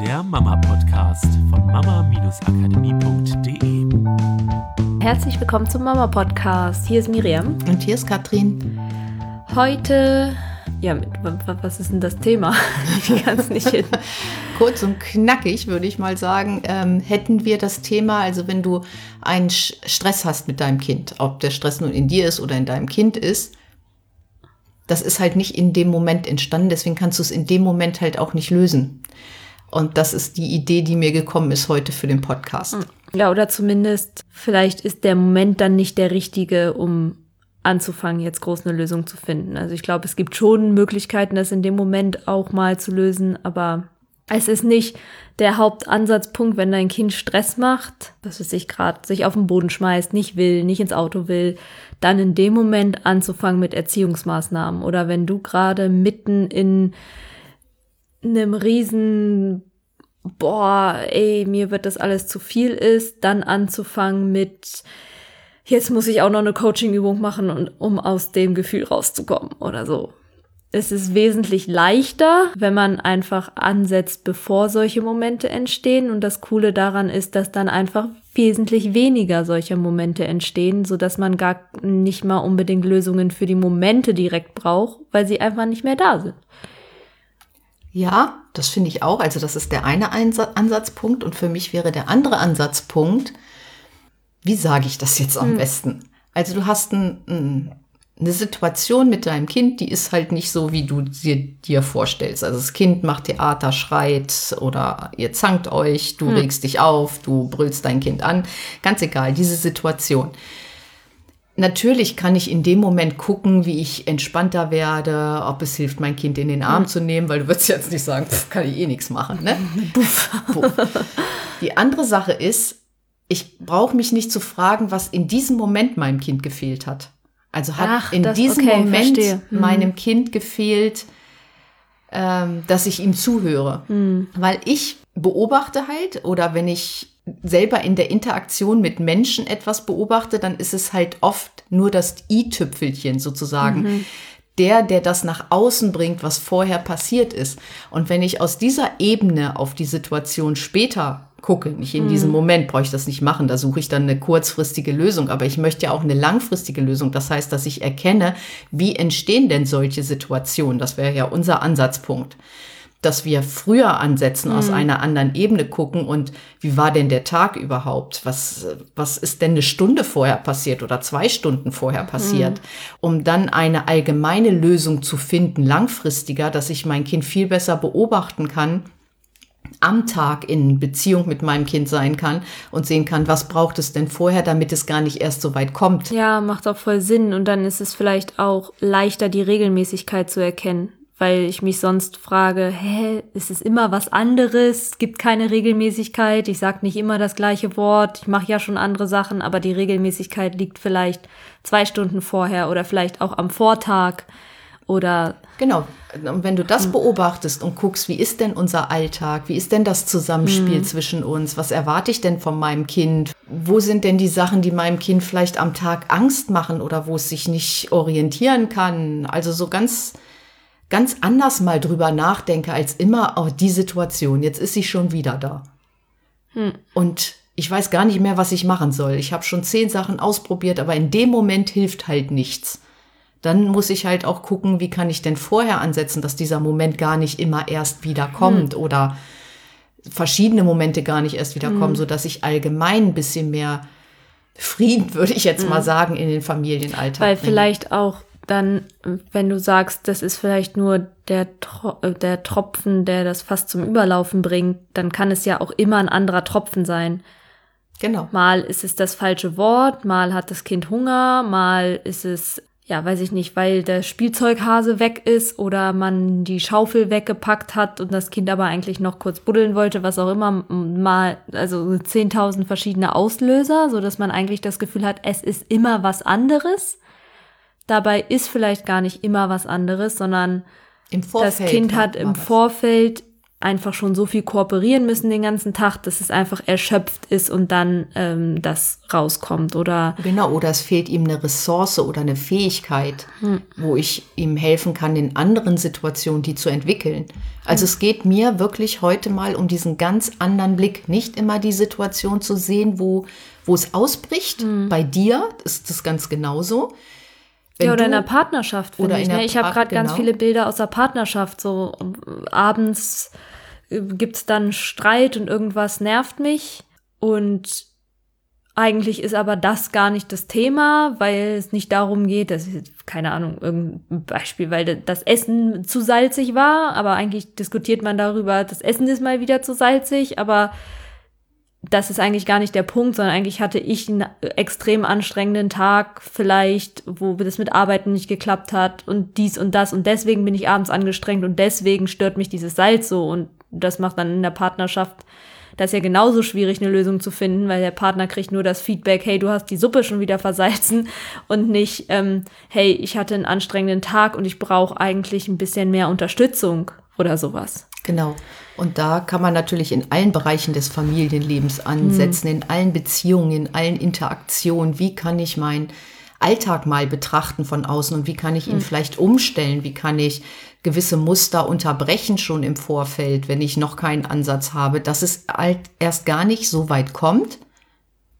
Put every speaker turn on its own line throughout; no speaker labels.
der Mama-Podcast von mama-akademie.de.
Herzlich willkommen zum Mama-Podcast. Hier ist Miriam.
Und hier ist Katrin.
Heute, ja, was ist denn das Thema? Ich kann es nicht hin.
Kurz und knackig würde ich mal sagen, ähm, hätten wir das Thema, also wenn du einen Stress hast mit deinem Kind, ob der Stress nun in dir ist oder in deinem Kind ist, das ist halt nicht in dem Moment entstanden, deswegen kannst du es in dem Moment halt auch nicht lösen. Und das ist die Idee, die mir gekommen ist heute für den Podcast. Hm.
Ja, oder zumindest vielleicht ist der Moment dann nicht der richtige, um anzufangen, jetzt groß eine Lösung zu finden. Also ich glaube, es gibt schon Möglichkeiten, das in dem Moment auch mal zu lösen, aber es ist nicht der Hauptansatzpunkt, wenn dein Kind Stress macht, dass es sich gerade sich auf den Boden schmeißt, nicht will, nicht ins Auto will, dann in dem Moment anzufangen mit Erziehungsmaßnahmen. Oder wenn du gerade mitten in einem riesen boah, ey, mir wird das alles zu viel ist, dann anzufangen mit jetzt muss ich auch noch eine Coaching-Übung machen, um aus dem Gefühl rauszukommen oder so. Es ist wesentlich leichter, wenn man einfach ansetzt, bevor solche Momente entstehen. Und das Coole daran ist, dass dann einfach wesentlich weniger solcher Momente entstehen, so dass man gar nicht mal unbedingt Lösungen für die Momente direkt braucht, weil sie einfach nicht mehr da sind.
Ja, das finde ich auch. Also das ist der eine Ansatzpunkt. Und für mich wäre der andere Ansatzpunkt, wie sage ich das jetzt am hm. besten? Also du hast ein, ein eine Situation mit deinem Kind, die ist halt nicht so, wie du sie dir vorstellst. Also das Kind macht Theater, schreit oder ihr zankt euch, du hm. regst dich auf, du brüllst dein Kind an. Ganz egal, diese Situation. Natürlich kann ich in dem Moment gucken, wie ich entspannter werde, ob es hilft, mein Kind in den Arm zu nehmen, weil du würdest jetzt nicht sagen, pff, kann ich eh nichts machen. Ne? Die andere Sache ist, ich brauche mich nicht zu fragen, was in diesem Moment meinem Kind gefehlt hat. Also hat Ach, in das, diesem okay, Moment hm. meinem Kind gefehlt, ähm, dass ich ihm zuhöre. Hm. Weil ich beobachte halt, oder wenn ich selber in der Interaktion mit Menschen etwas beobachte, dann ist es halt oft nur das i-Tüpfelchen sozusagen. Mhm. Der, der das nach außen bringt, was vorher passiert ist. Und wenn ich aus dieser Ebene auf die Situation später gucke. Nicht in mhm. diesem Moment brauche ich das nicht machen. Da suche ich dann eine kurzfristige Lösung. Aber ich möchte ja auch eine langfristige Lösung. Das heißt, dass ich erkenne, wie entstehen denn solche Situationen. Das wäre ja unser Ansatzpunkt. Dass wir früher ansetzen, mhm. aus einer anderen Ebene gucken und wie war denn der Tag überhaupt? Was, was ist denn eine Stunde vorher passiert oder zwei Stunden vorher passiert? Mhm. Um dann eine allgemeine Lösung zu finden, langfristiger, dass ich mein Kind viel besser beobachten kann am Tag in Beziehung mit meinem Kind sein kann und sehen kann, was braucht es denn vorher, damit es gar nicht erst so weit kommt.
Ja, macht auch voll Sinn und dann ist es vielleicht auch leichter, die Regelmäßigkeit zu erkennen, weil ich mich sonst frage, hä, ist es immer was anderes? Gibt keine Regelmäßigkeit, ich sag nicht immer das gleiche Wort, ich mache ja schon andere Sachen, aber die Regelmäßigkeit liegt vielleicht zwei Stunden vorher oder vielleicht auch am Vortag oder
genau. Und wenn du das hm. beobachtest und guckst, wie ist denn unser Alltag, wie ist denn das Zusammenspiel mhm. zwischen uns, was erwarte ich denn von meinem Kind, wo sind denn die Sachen, die meinem Kind vielleicht am Tag Angst machen oder wo es sich nicht orientieren kann. Also so ganz, ganz anders mal drüber nachdenke als immer, oh, die Situation, jetzt ist sie schon wieder da. Mhm. Und ich weiß gar nicht mehr, was ich machen soll. Ich habe schon zehn Sachen ausprobiert, aber in dem Moment hilft halt nichts dann muss ich halt auch gucken, wie kann ich denn vorher ansetzen, dass dieser Moment gar nicht immer erst wieder kommt hm. oder verschiedene Momente gar nicht erst wieder kommen, hm. so dass ich allgemein ein bisschen mehr Frieden, würde ich jetzt hm. mal sagen, in den Familienalltag.
Weil bringe. vielleicht auch dann, wenn du sagst, das ist vielleicht nur der, Tro äh, der Tropfen, der das fast zum Überlaufen bringt, dann kann es ja auch immer ein anderer Tropfen sein.
Genau.
Mal ist es das falsche Wort, mal hat das Kind Hunger, mal ist es ja, weiß ich nicht, weil der Spielzeughase weg ist oder man die Schaufel weggepackt hat und das Kind aber eigentlich noch kurz buddeln wollte, was auch immer, mal, also 10.000 verschiedene Auslöser, so dass man eigentlich das Gefühl hat, es ist immer was anderes. Dabei ist vielleicht gar nicht immer was anderes, sondern das Kind hat im Vorfeld einfach schon so viel kooperieren müssen den ganzen Tag, dass es einfach erschöpft ist und dann ähm, das rauskommt oder
genau oder es fehlt ihm eine Ressource oder eine Fähigkeit, hm. wo ich ihm helfen kann in anderen Situationen die zu entwickeln. Also hm. es geht mir wirklich heute mal um diesen ganz anderen Blick, nicht immer die Situation zu sehen, wo wo es ausbricht. Hm. Bei dir ist das ganz genauso.
Wenn ja, oder in der Partnerschaft, finde ich. Ne? Ich habe gerade genau. ganz viele Bilder aus der Partnerschaft. So abends äh, gibt es dann Streit und irgendwas nervt mich. Und eigentlich ist aber das gar nicht das Thema, weil es nicht darum geht, das ist, keine Ahnung, irgendein Beispiel, weil das Essen zu salzig war, aber eigentlich diskutiert man darüber, das Essen ist mal wieder zu salzig, aber das ist eigentlich gar nicht der Punkt, sondern eigentlich hatte ich einen extrem anstrengenden Tag vielleicht, wo das mit Arbeiten nicht geklappt hat und dies und das. Und deswegen bin ich abends angestrengt und deswegen stört mich dieses Salz so. Und das macht dann in der Partnerschaft das ist ja genauso schwierig, eine Lösung zu finden, weil der Partner kriegt nur das Feedback, hey, du hast die Suppe schon wieder versalzen. Und nicht, ähm, hey, ich hatte einen anstrengenden Tag und ich brauche eigentlich ein bisschen mehr Unterstützung oder sowas.
Genau. Und da kann man natürlich in allen Bereichen des Familienlebens ansetzen, mhm. in allen Beziehungen, in allen Interaktionen. Wie kann ich meinen Alltag mal betrachten von außen und wie kann ich ihn mhm. vielleicht umstellen? Wie kann ich gewisse Muster unterbrechen schon im Vorfeld, wenn ich noch keinen Ansatz habe, dass es halt erst gar nicht so weit kommt,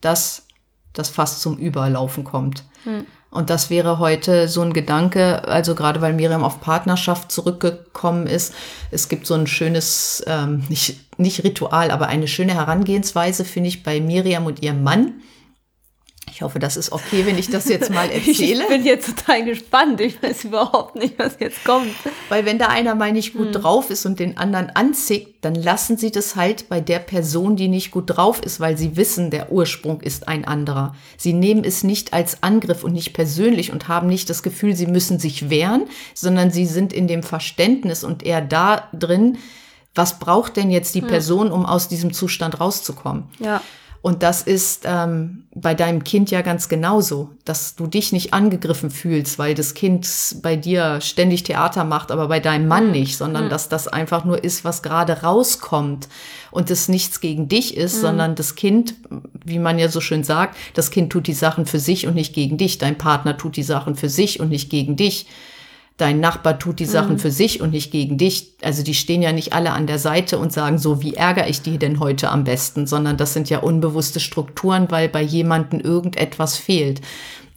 dass das fast zum Überlaufen kommt. Mhm. Und das wäre heute so ein Gedanke, also gerade weil Miriam auf Partnerschaft zurückgekommen ist. Es gibt so ein schönes, ähm, nicht, nicht Ritual, aber eine schöne Herangehensweise, finde ich, bei Miriam und ihrem Mann. Ich hoffe, das ist okay, wenn ich das jetzt mal erzähle.
Ich bin jetzt total gespannt. Ich weiß überhaupt nicht, was jetzt kommt.
Weil wenn da einer mal nicht gut hm. drauf ist und den anderen anzieht, dann lassen sie das halt bei der Person, die nicht gut drauf ist, weil sie wissen, der Ursprung ist ein anderer. Sie nehmen es nicht als Angriff und nicht persönlich und haben nicht das Gefühl, sie müssen sich wehren, sondern sie sind in dem Verständnis und eher da drin, was braucht denn jetzt die hm. Person, um aus diesem Zustand rauszukommen?
Ja.
Und das ist ähm, bei deinem Kind ja ganz genauso, dass du dich nicht angegriffen fühlst, weil das Kind bei dir ständig Theater macht, aber bei deinem Mann mhm. nicht, sondern mhm. dass das einfach nur ist, was gerade rauskommt und das nichts gegen dich ist, mhm. sondern das Kind, wie man ja so schön sagt, das Kind tut die Sachen für sich und nicht gegen dich. Dein Partner tut die Sachen für sich und nicht gegen dich dein Nachbar tut die Sachen mhm. für sich und nicht gegen dich. Also die stehen ja nicht alle an der Seite und sagen so, wie ärgere ich die denn heute am besten, sondern das sind ja unbewusste Strukturen, weil bei jemanden irgendetwas fehlt.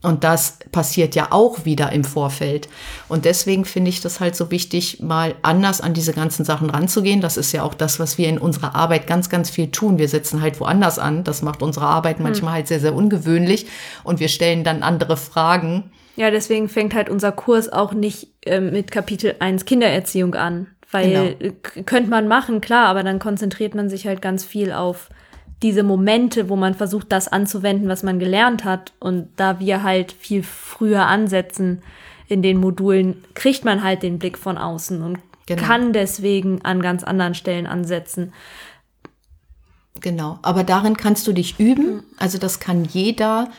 Und das passiert ja auch wieder im Vorfeld. Und deswegen finde ich das halt so wichtig, mal anders an diese ganzen Sachen ranzugehen. Das ist ja auch das, was wir in unserer Arbeit ganz, ganz viel tun. Wir setzen halt woanders an. Das macht unsere Arbeit mhm. manchmal halt sehr, sehr ungewöhnlich. Und wir stellen dann andere Fragen
ja, deswegen fängt halt unser Kurs auch nicht äh, mit Kapitel 1 Kindererziehung an. Weil genau. könnte man machen, klar, aber dann konzentriert man sich halt ganz viel auf diese Momente, wo man versucht, das anzuwenden, was man gelernt hat. Und da wir halt viel früher ansetzen in den Modulen, kriegt man halt den Blick von außen und genau. kann deswegen an ganz anderen Stellen ansetzen.
Genau, aber darin kannst du dich üben. Mhm. Also das kann jeder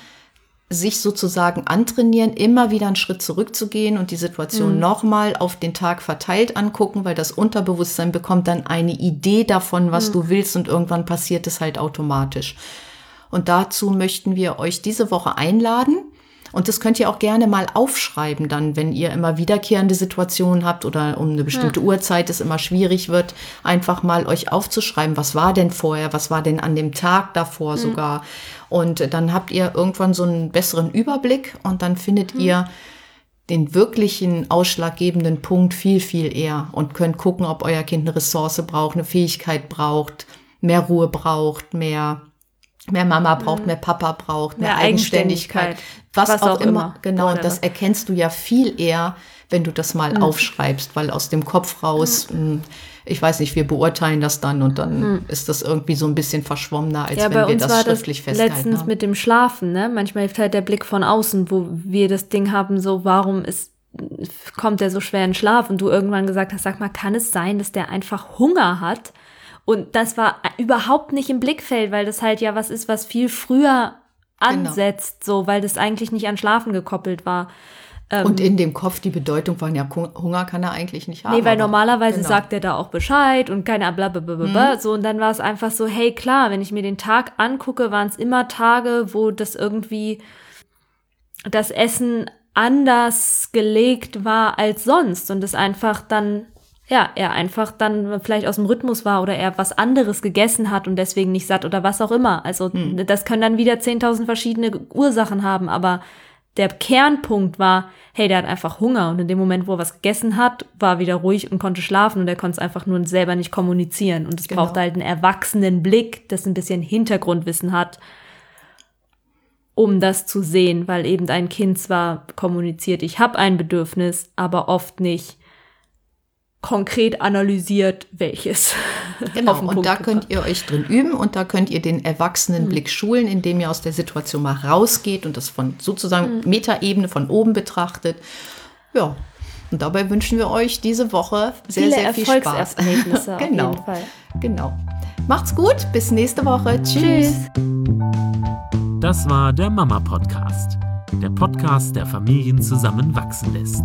sich sozusagen antrainieren, immer wieder einen Schritt zurückzugehen und die Situation mhm. nochmal auf den Tag verteilt angucken, weil das Unterbewusstsein bekommt dann eine Idee davon, was mhm. du willst und irgendwann passiert es halt automatisch. Und dazu möchten wir euch diese Woche einladen. Und das könnt ihr auch gerne mal aufschreiben, dann, wenn ihr immer wiederkehrende Situationen habt oder um eine bestimmte ja. Uhrzeit es immer schwierig wird, einfach mal euch aufzuschreiben, was war denn vorher, was war denn an dem Tag davor mhm. sogar. Und dann habt ihr irgendwann so einen besseren Überblick und dann findet mhm. ihr den wirklichen ausschlaggebenden Punkt viel, viel eher und könnt gucken, ob euer Kind eine Ressource braucht, eine Fähigkeit braucht, mehr Ruhe braucht, mehr mehr Mama braucht, mhm. mehr Papa braucht, mehr, mehr Eigenständigkeit, was, was, auch, auch immer. immer. Genau, und das erkennst du ja viel eher, wenn du das mal mhm. aufschreibst, weil aus dem Kopf raus, mhm. ich weiß nicht, wir beurteilen das dann und dann mhm. ist das irgendwie so ein bisschen verschwommener, als ja, wenn wir das schriftlich das festhalten.
Letztens
haben.
mit dem Schlafen, ne? Manchmal hilft halt der Blick von außen, wo wir das Ding haben, so, warum ist kommt der so schwer in Schlaf und du irgendwann gesagt hast, sag mal, kann es sein, dass der einfach Hunger hat? Und das war überhaupt nicht im Blickfeld, weil das halt ja was ist, was viel früher genau. ansetzt, genau. so, weil das eigentlich nicht an Schlafen gekoppelt war.
Ähm, und in dem Kopf die Bedeutung war ja, Hunger kann er eigentlich nicht haben.
Nee, weil normalerweise genau. sagt er da auch Bescheid und keine blablabla. Mhm. So, und dann war es einfach so, hey, klar, wenn ich mir den Tag angucke, waren es immer Tage, wo das irgendwie das Essen anders gelegt war als sonst und es einfach dann ja, er einfach dann vielleicht aus dem Rhythmus war oder er was anderes gegessen hat und deswegen nicht satt oder was auch immer. Also hm. das können dann wieder 10.000 verschiedene Ursachen haben, aber der Kernpunkt war, hey, der hat einfach Hunger und in dem Moment, wo er was gegessen hat, war er wieder ruhig und konnte schlafen und er konnte es einfach nur selber nicht kommunizieren und es genau. braucht halt einen erwachsenen Blick, das ein bisschen Hintergrundwissen hat, um das zu sehen, weil eben ein Kind zwar kommuniziert, ich habe ein Bedürfnis, aber oft nicht konkret analysiert, welches.
Genau, und Punkt da könnt ihr euch drin üben und da könnt ihr den Erwachsenenblick mhm. schulen, indem ihr aus der Situation mal rausgeht und das von sozusagen mhm. Metaebene von oben betrachtet. Ja, und dabei wünschen wir euch diese Woche sehr, Viele sehr viel Spaß. genau, auf jeden Fall. genau. Macht's gut, bis nächste Woche. Tschüss. Tschüss.
Das war der Mama Podcast, der Podcast, der Familien zusammenwachsen lässt.